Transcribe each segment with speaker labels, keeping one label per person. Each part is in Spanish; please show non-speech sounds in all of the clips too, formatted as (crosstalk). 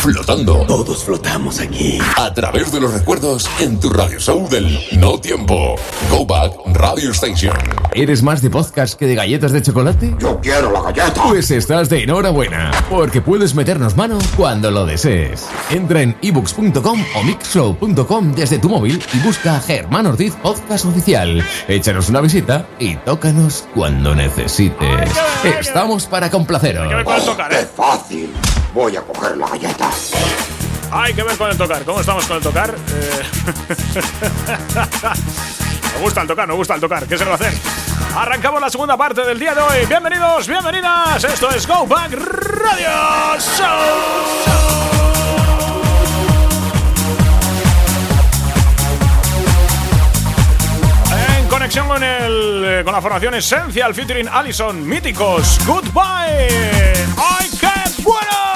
Speaker 1: flotando.
Speaker 2: Todos flotamos aquí.
Speaker 1: A través de los recuerdos en tu radio show del no tiempo. Go Back Radio Station.
Speaker 3: ¿Eres más de podcast que de galletas de chocolate?
Speaker 2: Yo quiero la galleta.
Speaker 3: Pues estás de enhorabuena, porque puedes meternos mano cuando lo desees. Entra en ebooks.com o mixshow.com desde tu móvil y busca Germán Ortiz Podcast Oficial. Échanos una visita y tócanos cuando necesites. Estamos para complaceros.
Speaker 4: Tocar,
Speaker 2: ¡Qué
Speaker 4: ¿eh?
Speaker 2: fácil! Voy a coger la galleta.
Speaker 4: Hay que ver con el tocar. ¿Cómo estamos con el tocar? Eh, (laughs) me gusta el tocar, me gusta el tocar. ¿Qué se a hacer? Arrancamos la segunda parte del día de hoy. Bienvenidos, bienvenidas. Esto es Go Back Radio Show. En conexión con, el, eh, con la formación Essential featuring Allison, míticos, Goodbye. ¡Ay, qué bueno!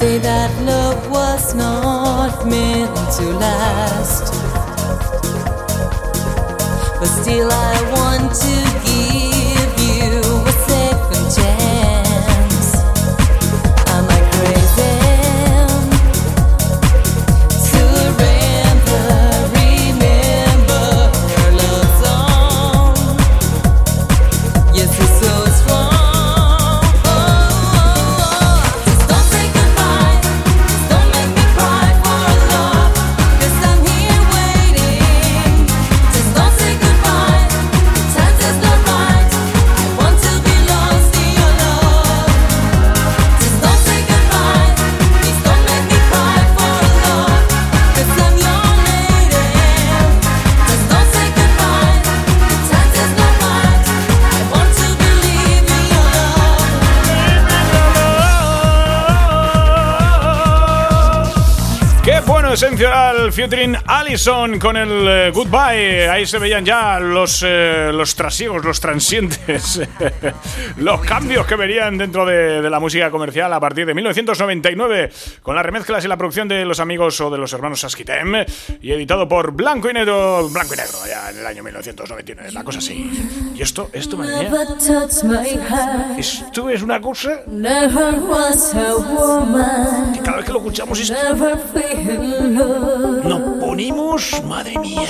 Speaker 5: Say that love was not meant to last. But still, I want to
Speaker 4: Esencial featuring Allison con el eh, Goodbye. Ahí se veían ya los, eh, los trasiegos, los transientes, (laughs) los cambios que verían dentro de, de la música comercial a partir de 1999 con las remezclas y la producción de los amigos o de los hermanos Saskitem y editado por Blanco y Negro, Blanco y Negro, ya en el año 1999, la cosa así. Y esto, esto, madre mía, esto es una cosa que cada vez que lo escuchamos
Speaker 5: love.
Speaker 4: Nos ponemos, madre mía.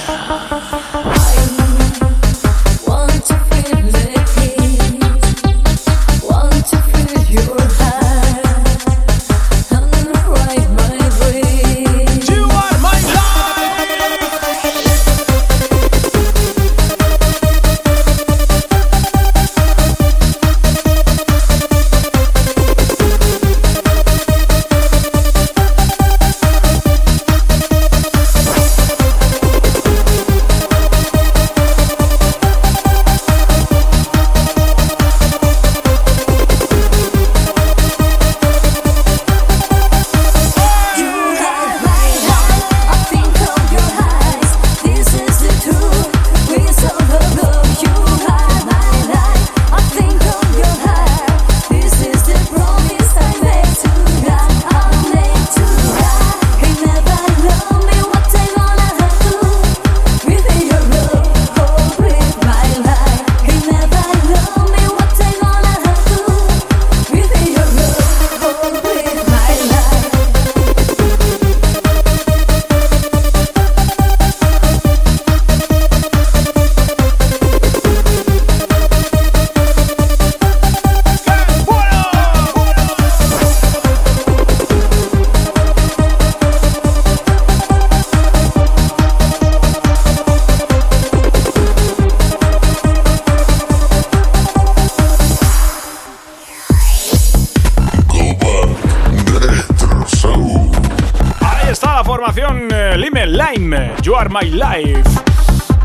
Speaker 4: Formación eh, Lime Lime, You Are My Life.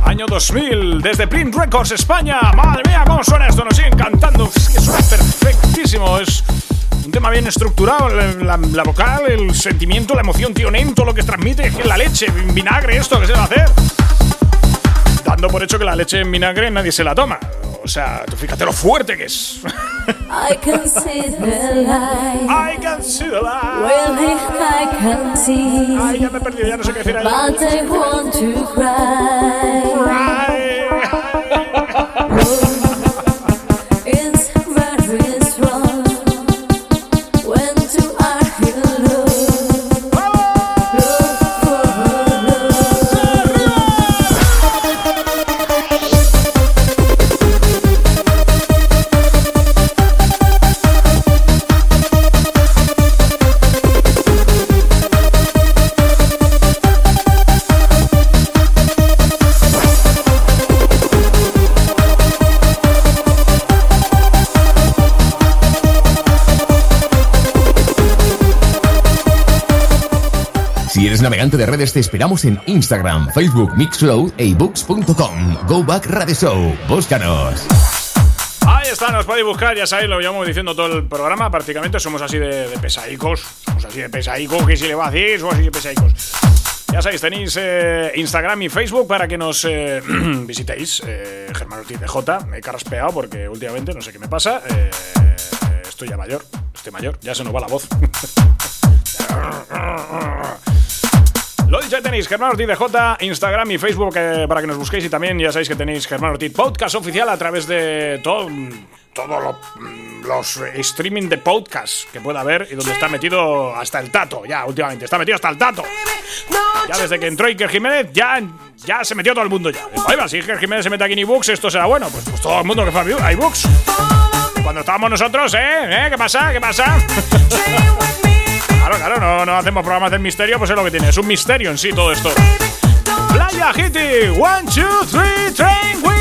Speaker 4: Año 2000, desde Print Records, España. Madre mía, cómo suena esto, nos siguen cantando. Es que suena perfectísimo. Es un tema bien estructurado. La, la vocal, el sentimiento, la emoción, tío, todo lo que transmite. Es que la leche, vinagre, esto que se va a hacer. Dando por hecho que la leche en vinagre nadie se la toma. O sea, tú fíjate lo fuerte que es.
Speaker 5: I can see the light.
Speaker 4: I can see the light.
Speaker 5: Really, I can see.
Speaker 4: Ay, ya me he perdido, ya no sé qué decir.
Speaker 5: But I want to cry.
Speaker 4: Ay.
Speaker 3: Navegante de redes, te esperamos en Instagram, Facebook, Mixcloud e ebooks.com. Go Back Radio Show. Búscanos.
Speaker 4: Ahí está, nos podéis buscar, ya sabéis, lo llevamos diciendo todo el programa, prácticamente somos así de, de pesaicos, somos así de pesaicos, que si le va a decir, somos así de pesaicos. Ya sabéis, tenéis eh, Instagram y Facebook para que nos eh, (clears throat) visitéis. Eh, Germán Ortiz de J, me he carraspeado porque últimamente no sé qué me pasa. eh, estoy ya mayor, estoy mayor, ya se nos va la voz. (laughs) Ahí tenéis Germán Ortiz de J, Instagram y Facebook eh, para que nos busquéis y también ya sabéis que tenéis Germán Ortiz Podcast oficial a través de todo, todos lo- mm, los streaming de podcast que pueda haber y donde está metido hasta el tato, ya últimamente, está metido hasta el tato. Ya desde que entró Iker Jiménez, ya, ya se metió todo el mundo ya. Va, si Iker Jiménez se mete aquí en ebooks, esto será bueno. Pues, pues todo el mundo que fue a ebooks. Cuando estábamos nosotros, ¿eh? ¿Eh? ¿Qué pasa? ¿Qué pasa? (laughs) Claro, claro, no, no hacemos programas del misterio, pues es lo que tiene. Es un misterio en sí todo esto. Playa Hitty, one, two, three, train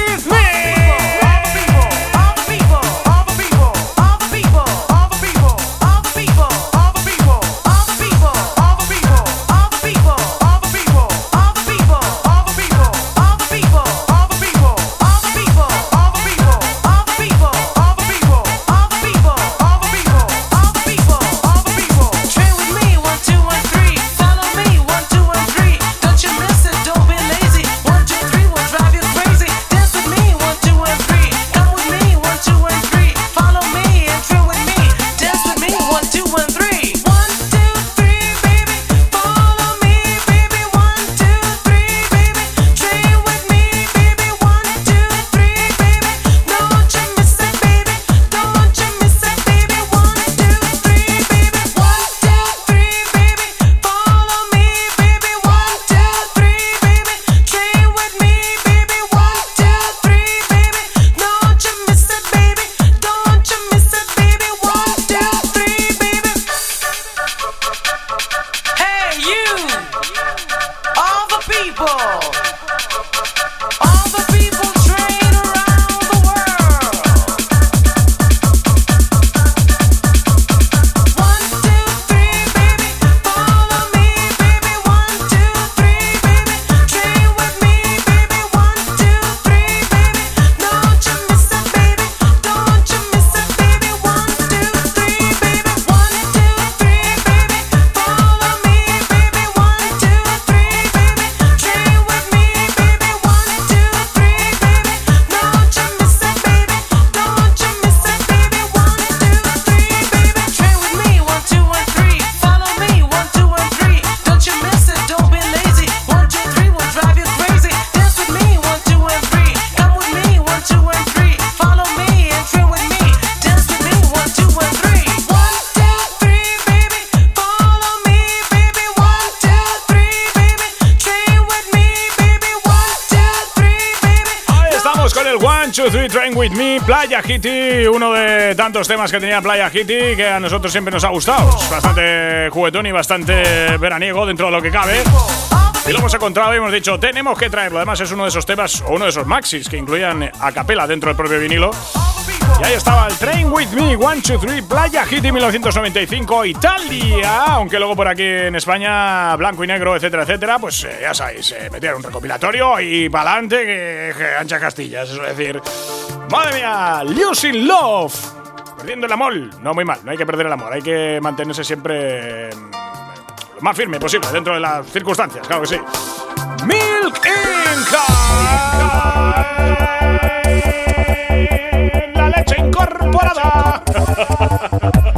Speaker 6: Train With Me,
Speaker 4: Playa Hitty, uno de tantos temas que tenía Playa Hitty que a nosotros siempre nos ha gustado. Bastante juguetón y bastante veraniego dentro de lo que cabe. Y lo hemos encontrado y hemos dicho, tenemos que traerlo. Además es uno de esos temas, o uno de esos maxis que incluían a capela dentro del propio vinilo.
Speaker 5: Y ahí estaba el Train With Me, One, Two, Three, Playa Hit 1995, Italia. Aunque luego por aquí en España, blanco y negro, etcétera, etcétera, pues eh, ya sabéis, eh, un recopilatorio y pa'lante que, que ancha Castillas, es decir. Madre mía, Losing Love. Perdiendo el amor. No, muy mal, no hay que perder el amor, hay que mantenerse siempre mm, lo más firme posible dentro de las circunstancias, claro que sí. Milk Inca. Incorporada. (laughs)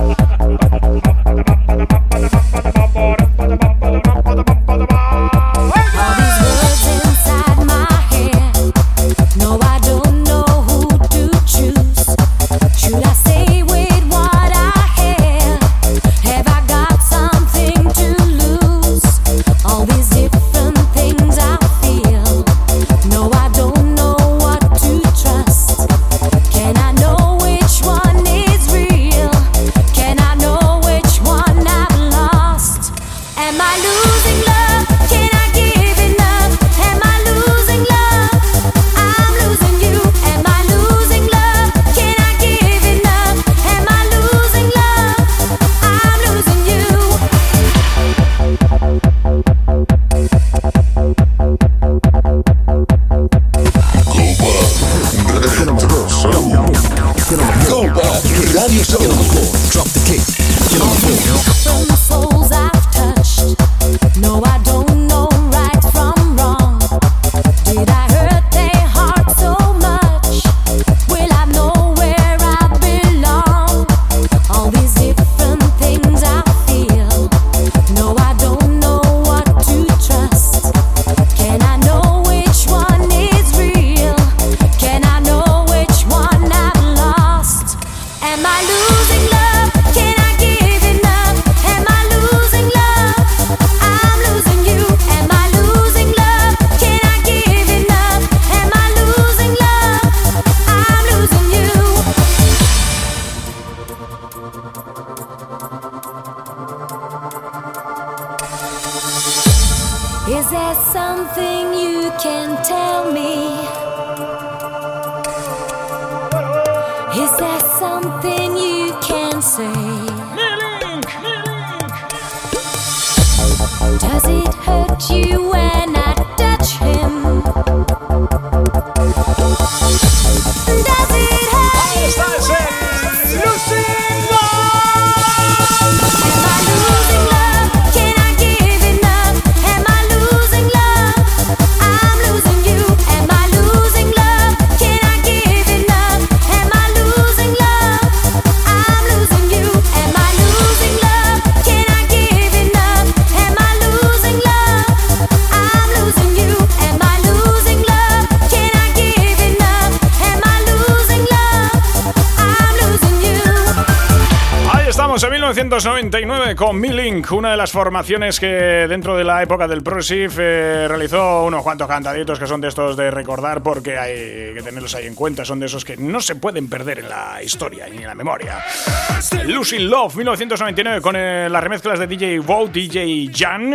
Speaker 5: 1999 con Milink, una de las formaciones que dentro de la época del Progressive eh, realizó unos cuantos cantaditos que son de estos de recordar porque hay que tenerlos ahí en cuenta, son de esos que no se pueden perder en la historia ni en la memoria. Losing Love 1999 con eh, las remezclas de DJ Wow, DJ Jan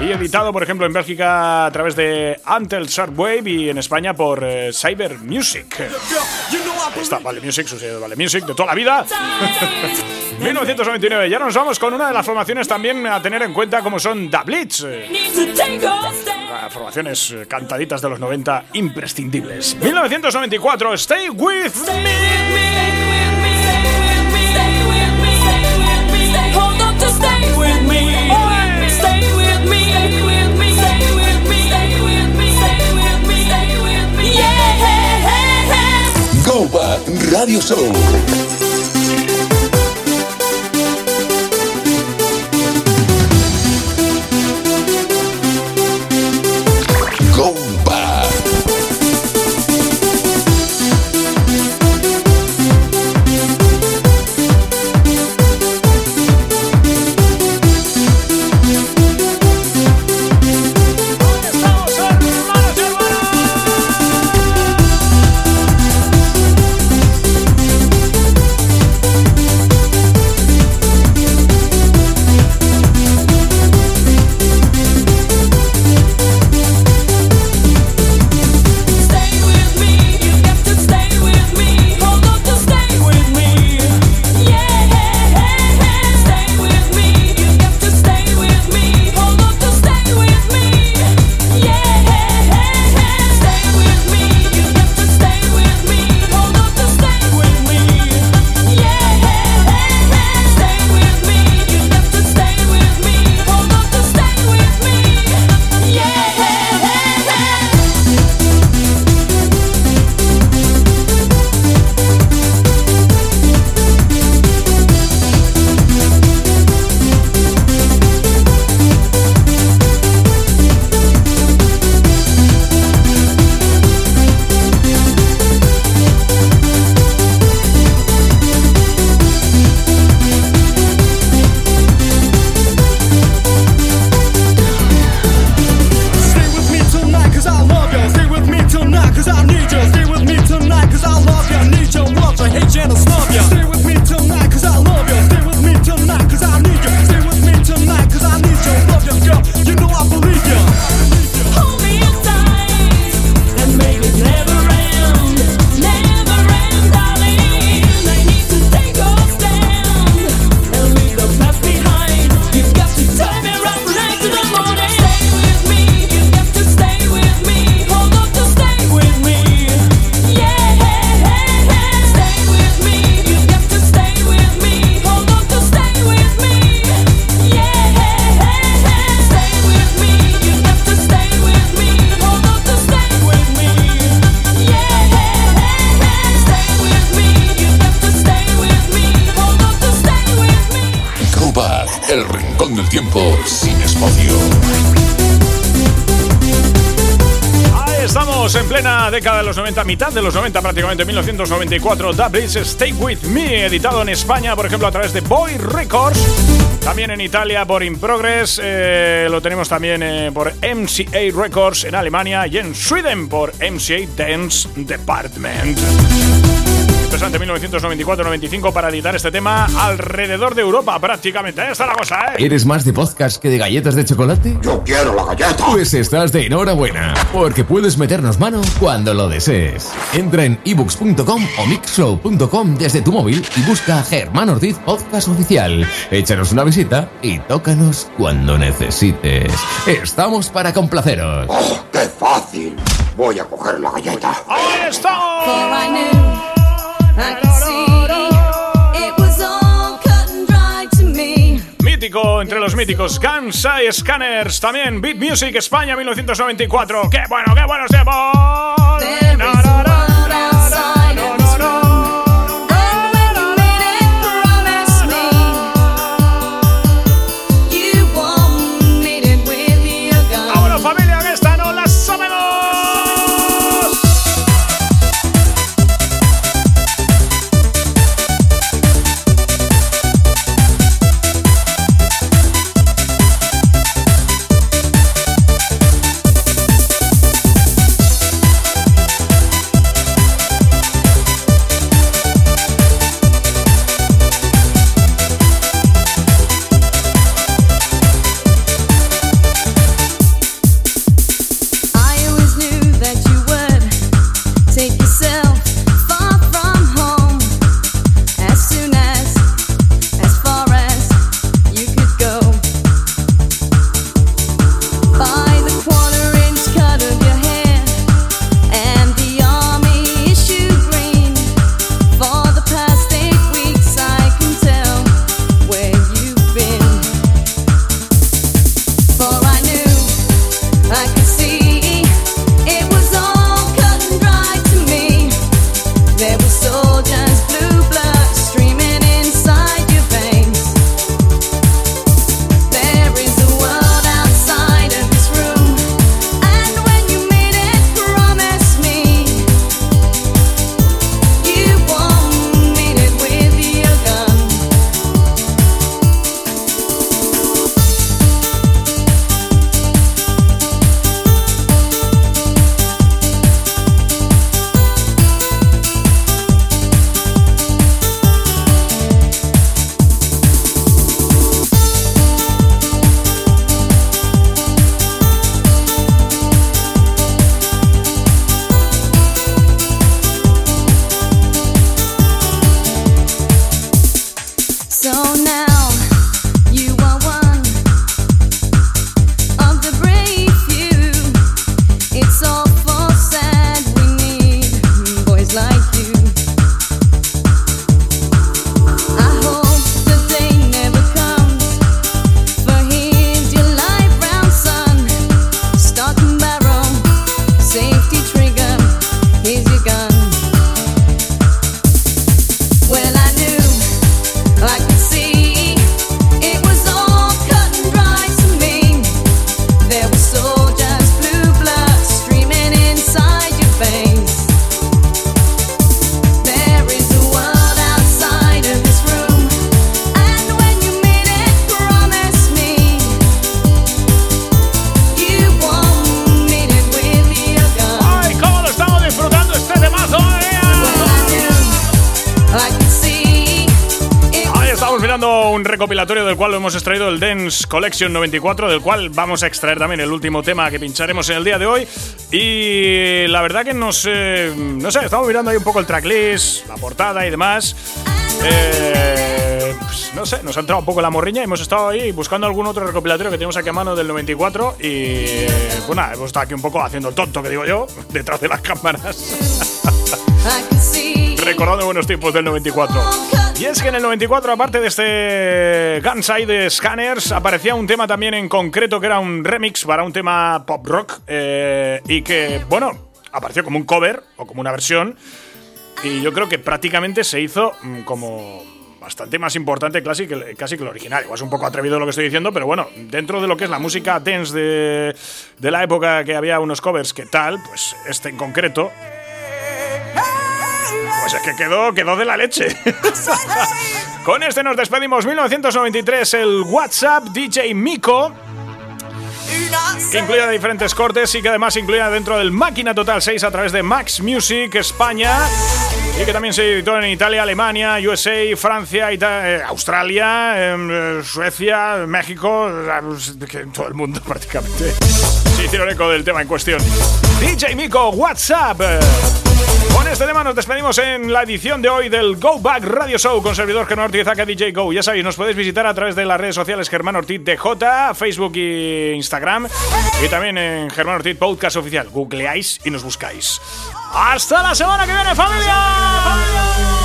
Speaker 5: y editado por ejemplo en Bélgica a través de Antel Wave y en España por eh, Cyber Music. Está, Vale Music, su sello de Vale Music de toda la vida. (laughs) 1999. Ya nos vamos con una de las formaciones también a tener en cuenta como son The Blitz. Formaciones eh, cantaditas de los 90 imprescindibles. 1994, Stay With
Speaker 4: Go Radio Show. Década de los 90, mitad de los 90 prácticamente, 1994. Da Blitz Stay With Me, editado en España, por ejemplo, a través de Boy Records. También en Italia por In Progress, eh, lo tenemos también eh, por MCA Records en Alemania y en Sweden por MCA Dance Department. Interesante, 1994-95 para editar este tema alrededor de Europa prácticamente. Ahí está la cosa, ¿eh?
Speaker 3: ¿Eres más de podcast que de galletas de chocolate?
Speaker 2: Yo quiero la galleta.
Speaker 3: Pues estás de enhorabuena, porque puedes meternos mano cuando lo desees. Entra en ebooks.com o mixshow.com desde tu móvil y busca a Germán Ortiz Podcast Oficial. Échanos una visita y tócanos cuando necesites. Estamos para complaceros.
Speaker 2: Oh, ¡Qué fácil! Voy a coger la galleta.
Speaker 4: ¡Ahí estamos! Entre los míticos. Gansai Scanners, también Beat Music España 1994. ¡Qué bueno, qué buenos tiempos! Cual hemos extraído el Dance Collection 94, del cual vamos a extraer también el último tema que pincharemos en el día de hoy. Y la verdad que nos. eh, no sé, estamos mirando ahí un poco el tracklist, la portada y demás. Eh, pues, no sé, nos ha entrado un poco la morriña y hemos estado ahí buscando algún otro recopilatorio que tenemos aquí a mano del 94. Y pues nada, hemos estado aquí un poco haciendo el tonto, que digo yo, (laughs) detrás de las cámaras. (laughs) Recordando buenos tiempos del 94. Y es que en el 94, aparte de este Gunside de Scanners, aparecía un tema también en concreto que era un remix para un tema pop rock eh, y que, bueno, apareció como un cover o como una versión y yo creo que prácticamente se hizo mm, como bastante más importante casi que, casi el original. Igual es un poco atrevido lo que estoy diciendo, pero bueno, dentro de lo que es la música dance de, de la época que había unos covers que tal, pues este en concreto, que quedó, quedó de la leche. (laughs) Con este nos despedimos. 1993, el WhatsApp DJ Miko. Que incluía diferentes cortes y que además incluía dentro del Máquina Total 6 a través de Max Music España. Y que también se editó en Italia, Alemania, USA, Francia, Ita- eh, Australia, em, eh, Suecia, México, que en todo el mundo (laughs) prácticamente. Se hicieron eco del tema en cuestión. DJ Miko, WhatsApp. Con este tema nos despedimos en la edición de hoy del Go Back Radio Show con servidor Germán Ortiz acá DJ Go. Ya sabéis, nos podéis visitar a través de las redes sociales Germán Ortiz DJ, Facebook e Instagram y también en Germán Ortiz Podcast Oficial. Googleáis y nos buscáis. ¡Hasta la semana que viene, familia!